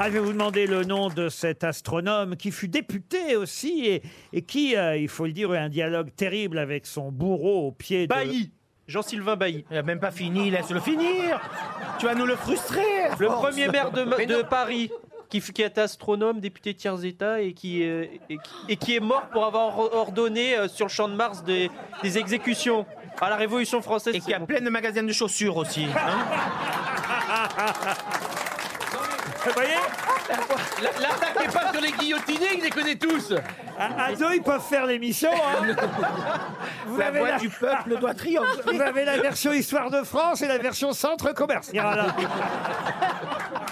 Ah, je vais vous demander le nom de cet astronome qui fut député aussi et, et qui, euh, il faut le dire, a eu un dialogue terrible avec son bourreau au pied de... Bailly. Jean-Sylvain Bailly. Il a même pas fini, laisse-le finir. Tu vas nous le frustrer. Le force. premier maire de, de. Paris. Qui, qui est astronome, député tiers état et qui, euh, et, qui- et qui est mort pour avoir or- ordonné euh, sur le champ de Mars des, des exécutions à la Révolution française. Et qui a plein de magasins de chaussures aussi. hein. Vous voyez L'attaquez pas sur les guillotinés, il les connaît tous. À, à deux, ils peuvent faire l'émission. hein. Vous La avez voix la- du peuple doit triompher. Vous avez la version Histoire de France et la version Centre commercial.